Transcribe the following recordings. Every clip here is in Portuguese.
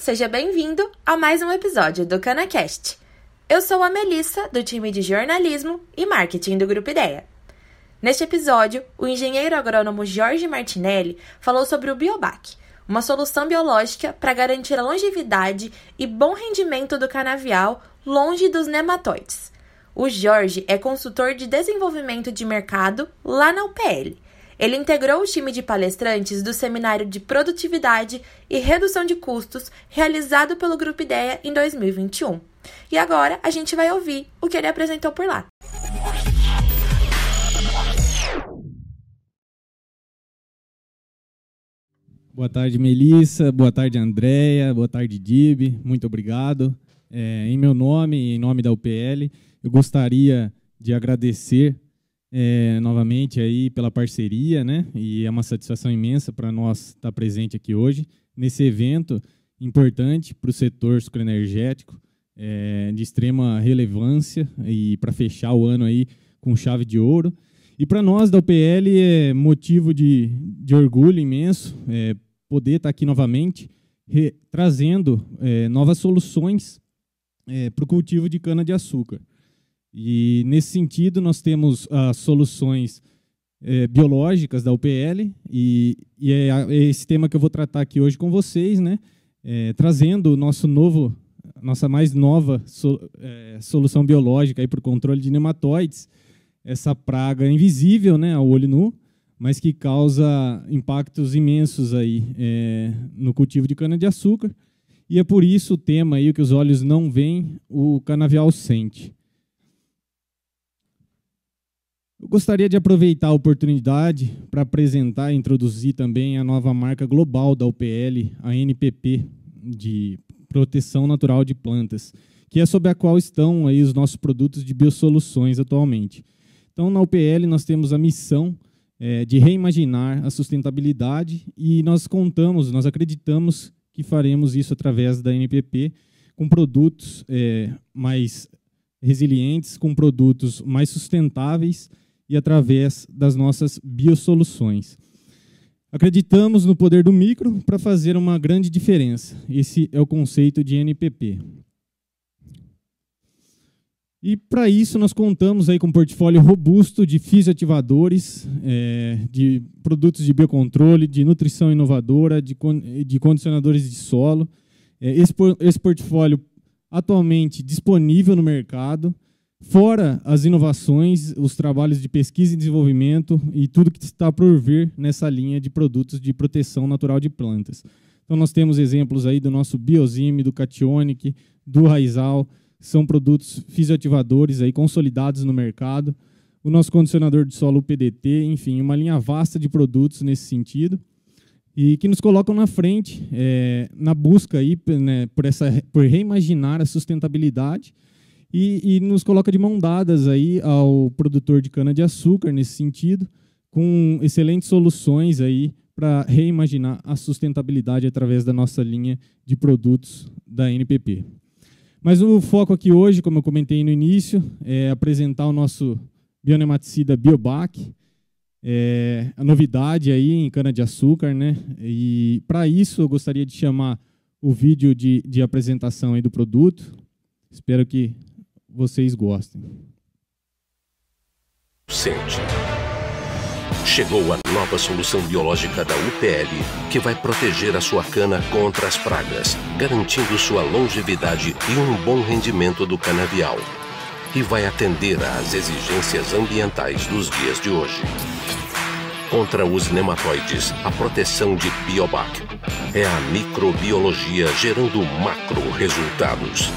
seja bem-vindo a mais um episódio do CanaCast. Eu sou a Melissa, do time de jornalismo e marketing do Grupo Ideia. Neste episódio, o engenheiro agrônomo Jorge Martinelli falou sobre o Biobac, uma solução biológica para garantir a longevidade e bom rendimento do canavial longe dos nematóides. O Jorge é consultor de desenvolvimento de mercado lá na UPL ele integrou o time de palestrantes do Seminário de Produtividade e Redução de Custos realizado pelo Grupo Ideia em 2021. E agora a gente vai ouvir o que ele apresentou por lá. Boa tarde, Melissa. Boa tarde, Andréia. Boa tarde, Dib. Muito obrigado. É, em meu nome e em nome da UPL, eu gostaria de agradecer é, novamente aí pela parceria, né? E é uma satisfação imensa para nós estar presente aqui hoje nesse evento importante para o setor sucroenergético, é, de extrema relevância e para fechar o ano aí com chave de ouro. E para nós da UPL é motivo de, de orgulho imenso é, poder estar aqui novamente trazendo é, novas soluções é, para o cultivo de cana-de-açúcar. E, nesse sentido, nós temos as soluções é, biológicas da UPL, e, e é, é, esse tema que eu vou tratar aqui hoje com vocês, né? É, trazendo o nosso novo, nossa mais nova so, é, solução biológica para o controle de nematóides, essa praga invisível né, ao olho nu, mas que causa impactos imensos aí, é, no cultivo de cana-de-açúcar. E é por isso o tema aí que os olhos não veem, o canavial sente. Eu gostaria de aproveitar a oportunidade para apresentar e introduzir também a nova marca global da UPL, a NPP, de proteção natural de plantas, que é sob a qual estão aí os nossos produtos de biosoluções atualmente. Então, na UPL, nós temos a missão é, de reimaginar a sustentabilidade e nós contamos, nós acreditamos que faremos isso através da NPP, com produtos é, mais resilientes, com produtos mais sustentáveis e através das nossas biosoluções. Acreditamos no poder do micro para fazer uma grande diferença. Esse é o conceito de NPP. E para isso nós contamos aí com um portfólio robusto de fisioativadores, é, de produtos de biocontrole, de nutrição inovadora, de, de condicionadores de solo. É, esse, esse portfólio atualmente disponível no mercado, Fora as inovações, os trabalhos de pesquisa e desenvolvimento e tudo que está por vir nessa linha de produtos de proteção natural de plantas. Então nós temos exemplos aí do nosso Biozime, do Cationic, do Raizal, são produtos fisioativadores aí consolidados no mercado. O nosso condicionador de solo PDT, enfim, uma linha vasta de produtos nesse sentido e que nos colocam na frente é, na busca aí, né, por, essa, por reimaginar a sustentabilidade e, e nos coloca de mão dadas aí ao produtor de cana-de-açúcar nesse sentido, com excelentes soluções aí para reimaginar a sustentabilidade através da nossa linha de produtos da NPP. Mas o foco aqui hoje, como eu comentei no início, é apresentar o nosso bionematicida Biobac, é, a novidade aí em cana-de-açúcar, né? E para isso eu gostaria de chamar o vídeo de, de apresentação aí do produto. Espero que vocês gostem. Sente. Chegou a nova solução biológica da UPL que vai proteger a sua cana contra as pragas, garantindo sua longevidade e um bom rendimento do canavial. E vai atender às exigências ambientais dos dias de hoje. Contra os nematóides, a proteção de Biobac é a microbiologia gerando macro resultados.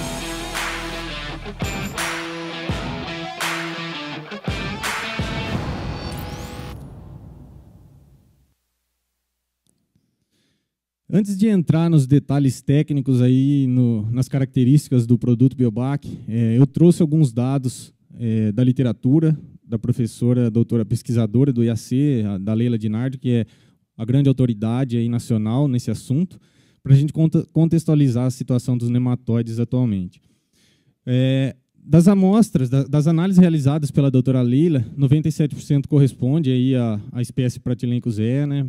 Antes de entrar nos detalhes técnicos aí, no, nas características do produto Biobac, é, eu trouxe alguns dados é, da literatura da professora, doutora pesquisadora do IAC, a, da Leila Dinardi, que é a grande autoridade aí nacional nesse assunto, para a gente contextualizar a situação dos nematóides atualmente. É, das amostras, das análises realizadas pela doutora Leila, 97% corresponde aí à, à espécie Pratilencos E, né?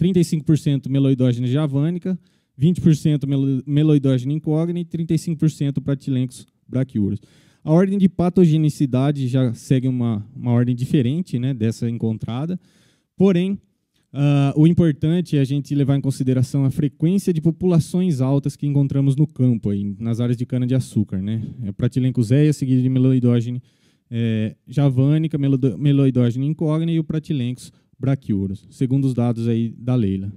35% meloidógena javânica, 20% meloidógeno incógnito e 35% pratilencos braquiuros. A ordem de patogenicidade já segue uma, uma ordem diferente né, dessa encontrada, porém, uh, o importante é a gente levar em consideração a frequência de populações altas que encontramos no campo, aí, nas áreas de cana-de-açúcar. Né? É Pratilencos zéia, seguido de meloidógeno é, javânica, meloidógeno incógnita e o Pratilencos braquiuros, segundo os dados aí da Leila.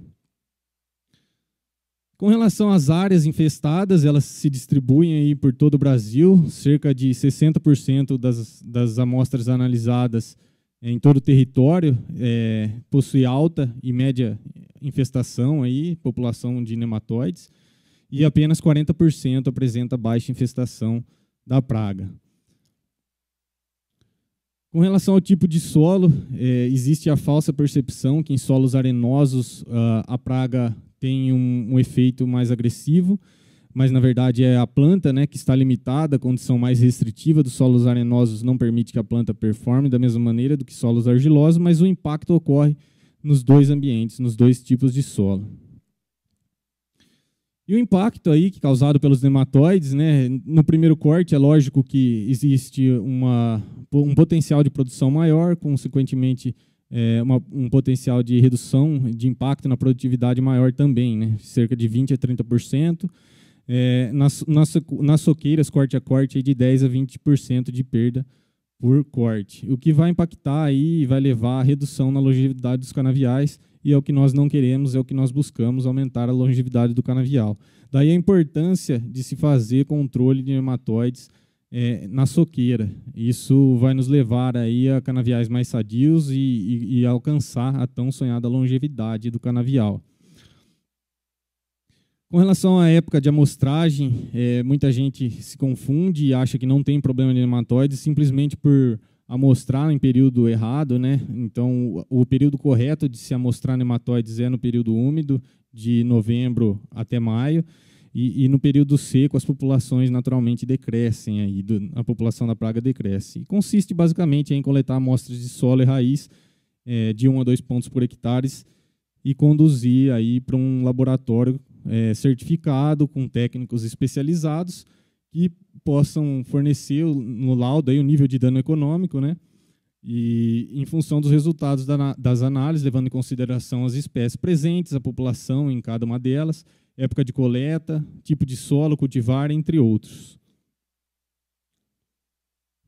Com relação às áreas infestadas, elas se distribuem aí por todo o Brasil, cerca de 60% das, das amostras analisadas em todo o território é, possui alta e média infestação, aí, população de nematóides, e apenas 40% apresenta baixa infestação da praga. Com relação ao tipo de solo, é, existe a falsa percepção que em solos arenosos uh, a praga tem um, um, efeito mais agressivo, mas na verdade é a planta né, que está limitada, a condição mais restritiva dos solos arenosos não permite que a planta performe da mesma maneira do que solos argilosos, mas o impacto ocorre nos dois ambientes, nos dois tipos de solo. E o impacto aí que causado pelos nematóides, né, no primeiro corte é lógico que existe uma, um potencial de produção maior, consequentemente é, uma, um potencial de redução de impacto na produtividade maior também, né? cerca de 20% a 30%. É, nas, nas, nas soqueiras, corte a corte, de 10% a 20% de perda por corte, o que vai impactar aí e vai levar à redução na longevidade dos canaviais, e é o que nós não queremos, é o que nós buscamos, aumentar a longevidade do canavial. Daí a importância de se fazer controle de nematóides é, na soqueira. Isso vai nos levar aí a canaviais mais sadios e, e, e alcançar a tão sonhada longevidade do canavial. Com relação à época de amostragem, é, muita gente se confunde e acha que não tem problema de nematóides simplesmente por amostrar em período errado, né? Então, o período correto de se amostrar nematóides é no período úmido, de novembro até maio. E, e, no período seco as populações naturalmente decrescem, aí, do, a população da praga decresce. E consiste basicamente em coletar amostras de solo e raiz é, de 1 um a 2 pontos por hectare e conduzir aí para um laboratório é, certificado com técnicos especializados que possam fornecer no laudo aí, o nível de dano econômico, né? E em função dos resultados da, das análises, levando em consideração as espécies presentes, a população em cada uma delas, época de coleta, tipo de solo, cultivar, entre outros.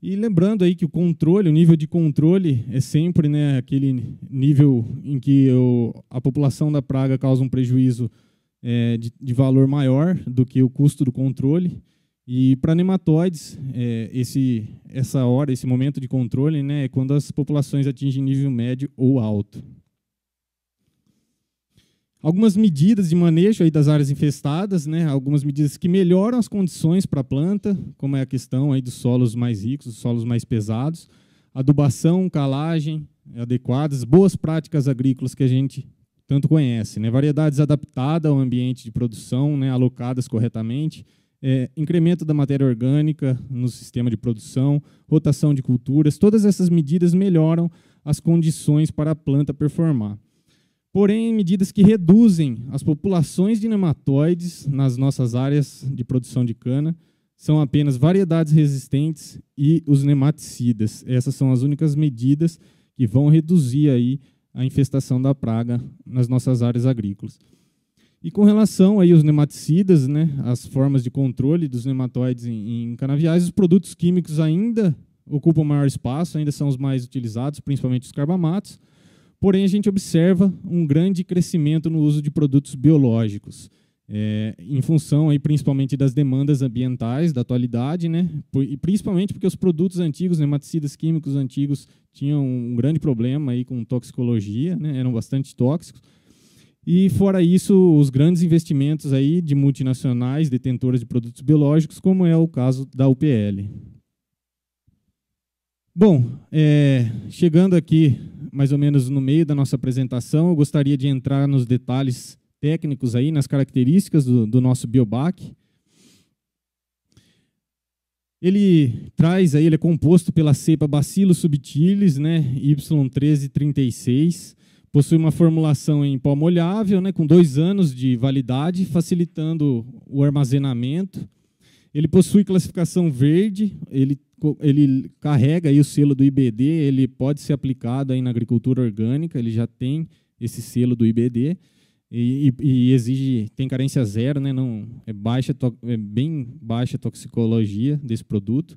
E lembrando aí que o controle, o nível de controle é sempre né, aquele nível em que o, a população da praga causa um prejuízo é, de, de, valor maior do que o custo do controle. E para nematóides, é, esse, essa hora, esse momento de controle, né, é quando as populações atingem nível médio ou alto. Algumas medidas de manejo aí das áreas infestadas, né? algumas medidas que melhoram as condições para a planta, como é a questão aí dos solos mais ricos, dos solos mais pesados, adubação, calagem adequadas, boas práticas agrícolas que a gente tanto conhece, né? variedades adaptadas ao ambiente de produção, né? alocadas corretamente, é, incremento da matéria orgânica no sistema de produção, rotação de culturas, todas essas medidas melhoram as condições para a planta performar porém medidas que reduzem as populações de nematóides nas nossas áreas de produção de cana são apenas variedades resistentes e os nematicidas. Essas são as únicas medidas que vão reduzir aí a infestação da praga nas nossas áreas agrícolas. E com relação aí aos nematicidas, né, as formas de controle dos nematóides em, em canaviais, os produtos químicos ainda ocupam maior espaço, ainda são os mais utilizados, principalmente os carbamatos, Porém, a gente observa um grande crescimento no uso de produtos biológicos, é, em função aí, principalmente das demandas ambientais da atualidade, né? e principalmente porque os produtos antigos, nematicidas químicos antigos, tinham um grande problema aí com toxicologia, né? eram bastante tóxicos. E fora isso, os grandes investimentos aí de multinacionais detentoras de produtos biológicos, como é o caso da UPL. Bom, é, chegando aqui mais ou menos no meio da nossa apresentação, eu gostaria de entrar nos detalhes técnicos aí, nas características do, do nosso biobac. Ele traz aí, ele é composto pela cepa Bacillus subtilis, né, Y1336, Possui uma formulação em pó molhável, né, com dois anos de validade, facilitando o armazenamento. Ele possui classificação verde, ele, ele carrega aí o selo do IBD, ele pode ser aplicado aí na agricultura orgânica, ele já tem esse selo do IBD e, e, exige tem carência zero, né? Não é baixa, é bem baixa toxicologia desse produto.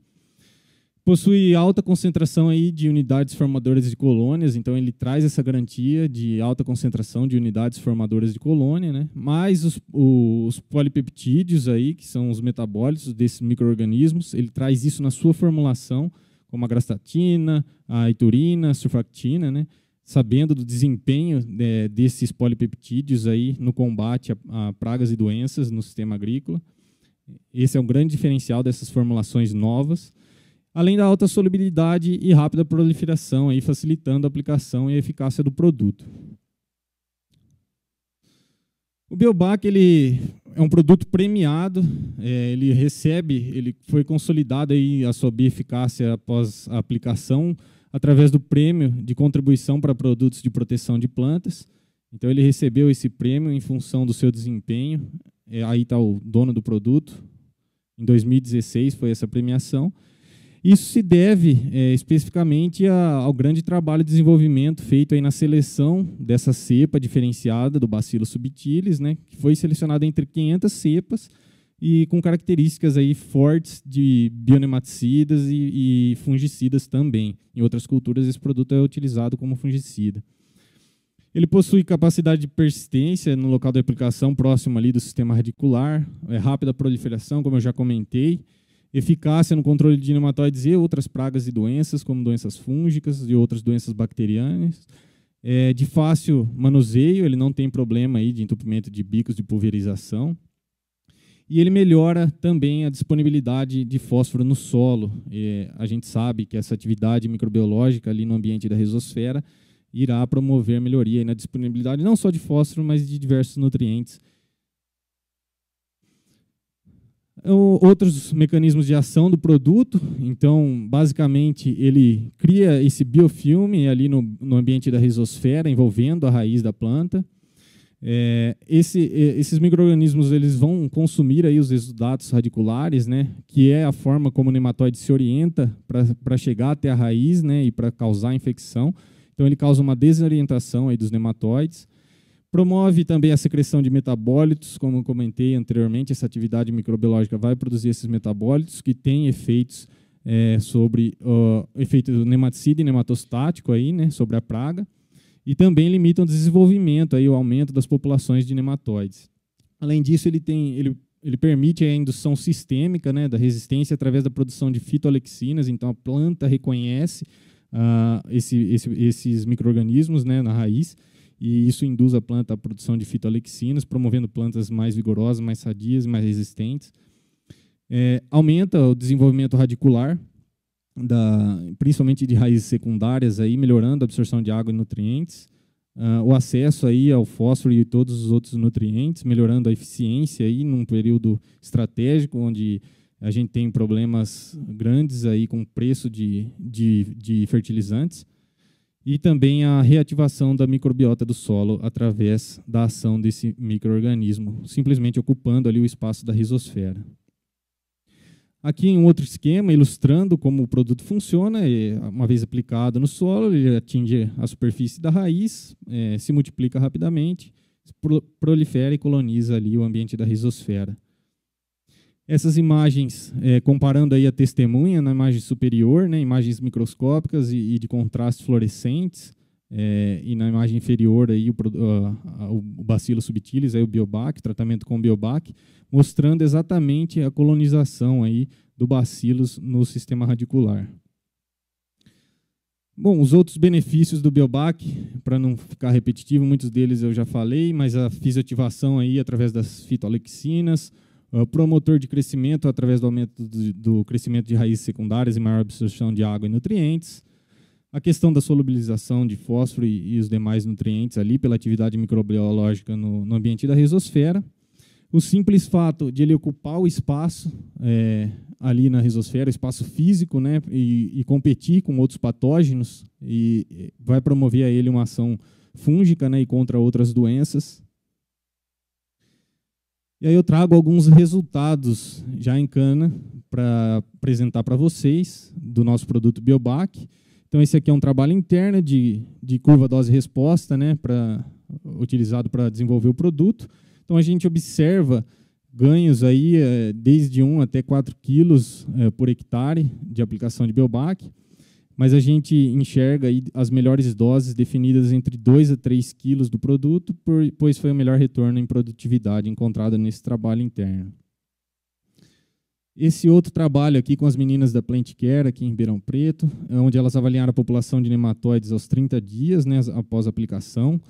Possui alta concentração aí de unidades formadoras de colônias, então ele traz essa garantia de alta concentração de unidades formadoras de colônia, né? Mais os, os polipeptídeos aí, que são os metabólitos desses microorganismos, ele traz isso na sua formulação, como a grastatina, a iturina, a surfactina, né? sabendo do desempenho é, desses polipeptídeos aí no combate a, a, pragas e doenças no sistema agrícola. Esse é um grande diferencial dessas formulações novas, além da alta solubilidade e rápida proliferação, aí, facilitando a aplicação e a eficácia do produto. O Biobac ele é um produto premiado, é, ele recebe, ele foi consolidado aí a sua eficácia após a aplicação através do prêmio de contribuição para produtos de proteção de plantas. Então, ele recebeu esse prêmio em função do seu desempenho. É, aí está o dono do produto. Em 2016 foi essa premiação. Isso se deve é, especificamente a, ao grande trabalho de desenvolvimento feito aí na seleção dessa cepa diferenciada do Bacillus subtilis, né, que foi selecionada entre 500 cepas e com características aí fortes de bionematicidas e, e, fungicidas também. Em outras culturas, esse produto é utilizado como fungicida. Ele possui capacidade de persistência no local da aplicação próximo ali do sistema radicular, é rápida proliferação, como eu já comentei, eficácia no controle de nematóides e outras pragas e doenças, como doenças fúngicas e outras doenças bacterianas. É de fácil manuseio, ele não tem problema aí de entupimento de bicos de pulverização e ele melhora também a disponibilidade de fósforo no solo. E a gente sabe que essa atividade microbiológica ali no ambiente da risosfera irá promover melhoria na disponibilidade não só de fósforo, mas de diversos nutrientes. Outros mecanismos de ação do produto, então, basicamente, ele cria esse biofilme ali no, no ambiente da risosfera, envolvendo a raiz da planta. É, esse, esses micro-organismos eles vão consumir aí os exudatos radiculares, né, que é a forma como o nematóide se orienta para chegar até a raiz né, e para causar infecção. Então, ele causa uma desorientação aí dos nematóides. Promove também a secreção de metabólitos, como comentei anteriormente, essa atividade microbiológica vai produzir esses metabólitos que têm efeitos é, sobre o efeito nematicida e nematostático aí, né, sobre a praga e também limitam o desenvolvimento, aí, o aumento das populações de nematóides. Além disso, ele, tem, ele, ele permite a indução sistêmica né, da resistência através da produção de fitoalexinas, então a planta reconhece uh, esse, esse, esses micro-organismos né, na raiz, e isso induz a planta à produção de fitoalexinas, promovendo plantas mais vigorosas, mais sadias, mais resistentes. É, aumenta o desenvolvimento radicular, da, principalmente de raízes secundárias, aí, melhorando a absorção de água e nutrientes, uh, o acesso aí ao fósforo e todos os outros nutrientes, melhorando a eficiência aí num período estratégico onde a gente tem problemas grandes aí com preço de, de, de fertilizantes e também a reativação da microbiota do solo através da ação desse microorganismo, simplesmente ocupando ali o espaço da risosfera. Aqui em um outro esquema, ilustrando como o produto funciona, uma vez aplicado no solo, ele atinge a superfície da raiz, é, se multiplica rapidamente, prolifera e coloniza ali o ambiente da risosfera. Essas imagens, é, comparando aí a testemunha na imagem superior, né, imagens microscópicas e, e de contraste fluorescentes, é, e na imagem inferior aí o, uh, o bacilo subtilis, aí o biobac, tratamento com biobac, mostrando exatamente a colonização aí do bacilos no sistema radicular. Bom, os outros benefícios do biobac, para não ficar repetitivo, muitos deles eu já falei, mas a fisioativação aí através das fitoalexinas, o promotor de crescimento através do aumento do, do crescimento de raízes secundárias e maior absorção de água e nutrientes, a questão da solubilização de fósforo e, e os demais nutrientes ali pela atividade microbiológica no, no, ambiente da risosfera. O simples fato de ele ocupar o espaço é, ali na risosfera, espaço físico, né, e, e, competir com outros patógenos, e vai promover a ele uma ação fúngica né, e contra outras doenças. E aí eu trago alguns resultados já em cana para apresentar para vocês do nosso produto Biobac. Então esse aqui é um trabalho interno de, de curva dose-resposta, né, pra, utilizado para desenvolver o produto. Então a gente observa ganhos aí é, desde 1 até 4 quilos é, por hectare de aplicação de Biobac mas a gente enxerga as melhores doses definidas entre 2 a 3 quilos do produto, pois foi o melhor retorno em produtividade encontrado nesse trabalho interno. Esse outro trabalho aqui com as meninas da Plant Care, aqui em Ribeirão Preto, é onde elas avaliaram a população de nematóides aos 30 dias né, após a aplicação,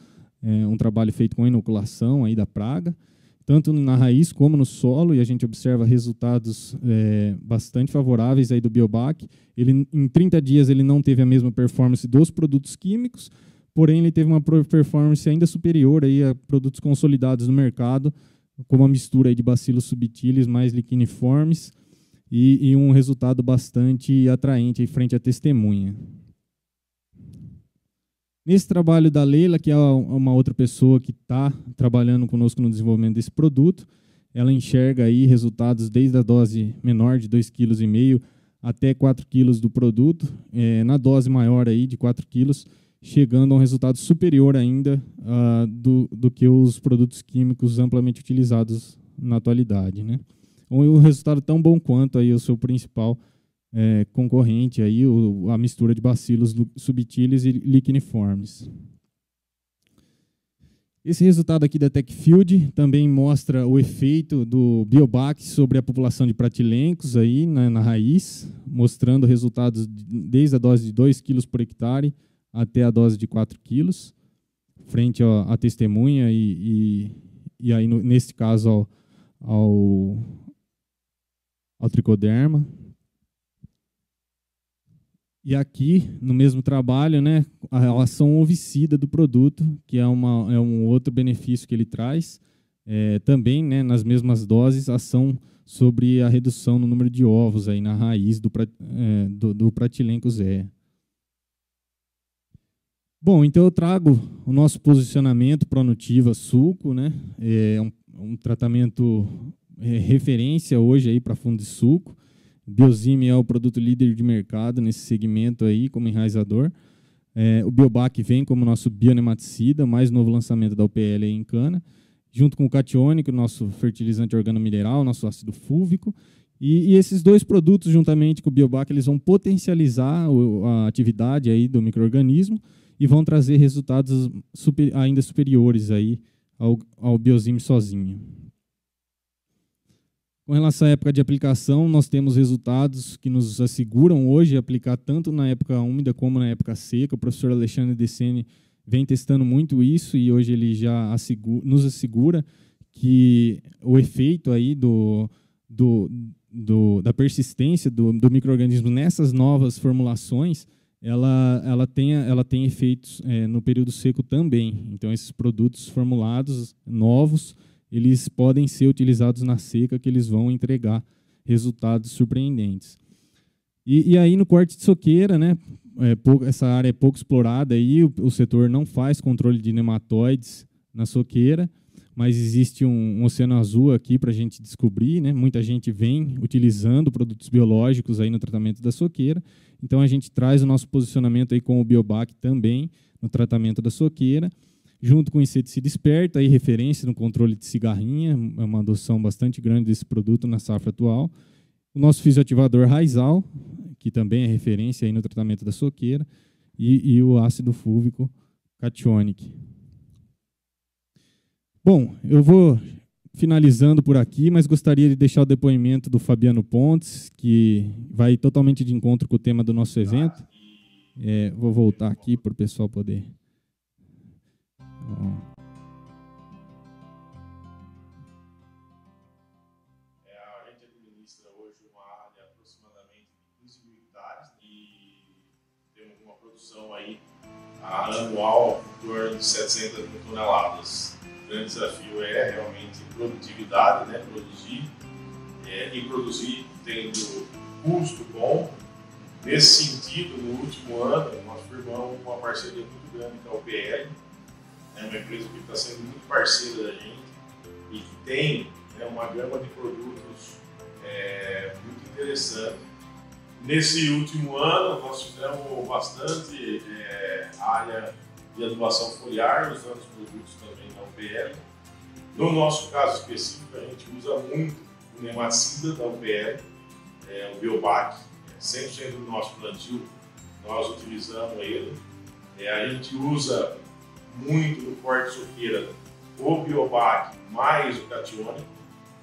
é um trabalho feito com inoculação aí da praga tanto na raiz como no solo, e a gente observa resultados é, bastante favoráveis aí do Biobac. Ele, em 30 dias ele não teve a mesma performance dos produtos químicos, porém ele teve uma performance ainda superior aí a produtos consolidados no mercado, como a mistura aí de bacilos subtilis mais liquiniformes, e, e um resultado bastante atraente frente à testemunha. Nesse trabalho da Leila, que é uma outra pessoa que está trabalhando conosco no desenvolvimento desse produto, ela enxerga aí resultados desde a dose menor de 2,5 kg até 4 kg do produto, é, na dose maior aí de 4 kg, chegando a um resultado superior ainda uh, do, do que os produtos químicos amplamente utilizados na atualidade. Né? Um resultado tão bom quanto aí o seu principal é, concorrente aí, o, a mistura de bacilos subtilis e liquiniformes. Esse resultado aqui da TechField também mostra o efeito do Biobac sobre a população de pratilencos aí na, na raiz, mostrando resultados desde a dose de 2 kg por hectare até a dose de 4 kg, frente à testemunha e, e, e, aí, no, nesse caso, ao, ao, ao tricoderma. E aqui, no mesmo trabalho, né, a relação ovicida do produto, que é, uma, é um outro benefício que ele traz. É, também, né, nas mesmas doses, ação sobre a redução no número de ovos aí na raiz do, é, do, do. Bom, então eu trago o nosso posicionamento Pronutiva Suco, né? É um, um tratamento é, referência hoje aí para fundo de suco. Biozime é o produto líder de mercado nesse segmento aí, como enraizador. É, o Biobac vem como nosso bionematicida, mais novo lançamento da UPL em cana, junto com o catiônico, nosso fertilizante organomineral, nosso ácido fúvico. E, e, esses dois produtos, juntamente com o Biobac, eles vão potencializar o, a atividade aí do microorganismo e vão trazer resultados super, ainda superiores aí ao, ao Biozime sozinho. Com relação à época de aplicação, nós temos resultados que nos asseguram hoje aplicar tanto na época úmida como na época seca. O professor Alexandre Decene vem testando muito isso e hoje ele já assegura, nos assegura que o efeito aí do, do, do da persistência do, do microorganismo nessas novas formulações ela, ela, tem, ela tem efeitos é, no período seco também. Então, esses produtos formulados novos eles podem ser utilizados na seca, que eles vão entregar resultados surpreendentes. E, e aí no corte de soqueira, né, é, pouco, essa área é pouco explorada, aí o, o, setor não faz controle de nematóides na soqueira, mas existe um, um oceano azul aqui para a gente descobrir, né? Muita gente vem utilizando produtos biológicos aí no tratamento da soqueira, então a gente traz o nosso posicionamento aí com o Biobac também no tratamento da soqueira junto com o inseticida esperto, aí referência no controle de cigarrinha, é uma adoção bastante grande desse produto na safra atual. O nosso fisioativador Raizal, que também é referência aí no tratamento da soqueira, e, e o ácido fúvico Cationic. Bom, eu vou finalizando por aqui, mas gostaria de deixar o depoimento do Fabiano Pontes, que vai totalmente de encontro com o tema do nosso evento. É, vou voltar aqui para o pessoal poder é, a gente administra hoje uma área aproximadamente de 15 mil hectares e temos uma produção aí anual em torno de 700 mil toneladas. O grande desafio é realmente produtividade, né? produzir é, e produzir tendo custo bom. Nesse sentido, no último ano, nós firmamos uma parceria muito grande com a UPL, é uma empresa que está sendo muito parceira da gente e que tem né, uma gama de produtos é, muito interessante. Nesse último ano, nós fizemos bastante é, área de adubação foliar, usando os produtos também da UPL. No nosso caso específico, a gente usa muito o nematicida da UPL, é, o Biobac, 100% do nosso plantio, nós utilizamos ele. É, a gente usa muito no corte soqueira o Biobac mais o Catione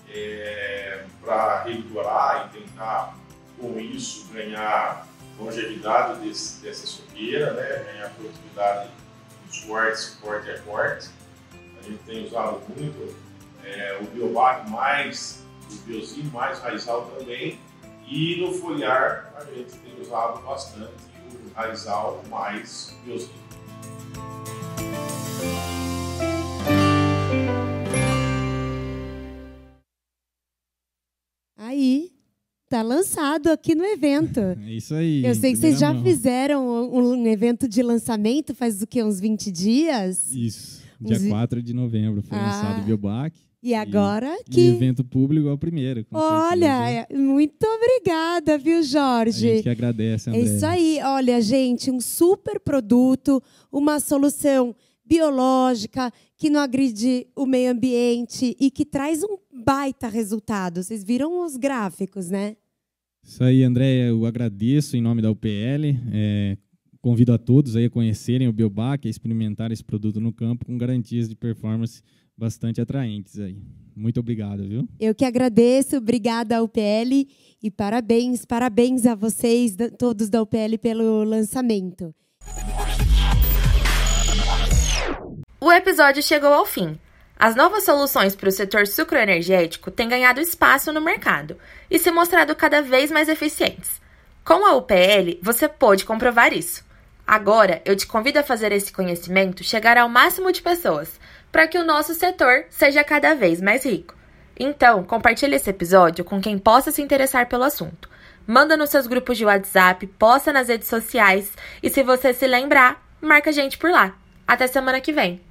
é, para revigorar e tentar com isso ganhar longevidade desse, dessa soqueira, né? ganhar produtividade dos cortes, corte a corte. A gente tem usado muito é, o Biobac mais o Biosim mais raizal também e no foliar a gente tem usado bastante o raizal mais Biosim. Aí, tá lançado aqui no evento. É isso aí. Eu sei que vocês já mão. fizeram um, um evento de lançamento faz o quê? Uns 20 dias? Isso. Dia Uns- 4 de novembro foi Ah. lançado o Biobac. E agora E que. evento público é o primeiro. Olha, certeza. é- muito obrigada, viu, A Jorge? gente que agradece, É André. isso aí. Olha, gente, um super produto, uma solução biológica que não agride o meio ambiente e que traz um baita resultado. Vocês viram os gráficos, né? Isso aí, André, eu agradeço em nome da UPL. é, convido a todos aí a conhecerem o Biobac, a experimentar esse produto no campo com garantias de performance bastante atraentes aí. Muito obrigado, viu? Eu que agradeço, obrigada ao UPL e parabéns, parabéns a vocês, todos da UPL, pelo lançamento. O episódio chegou ao fim. As novas soluções para o setor sucroenergético têm ganhado espaço no mercado e se mostrado cada vez mais eficientes. Com a UPL, você pôde comprovar isso. Agora, eu te convido a fazer esse conhecimento chegar ao máximo de pessoas, para que o nosso setor seja cada vez mais rico. Então, compartilhe esse episódio com quem possa se interessar pelo assunto. Manda nos seus grupos de WhatsApp, posta nas redes sociais e se você se lembrar, marca a gente por lá. Até semana que vem.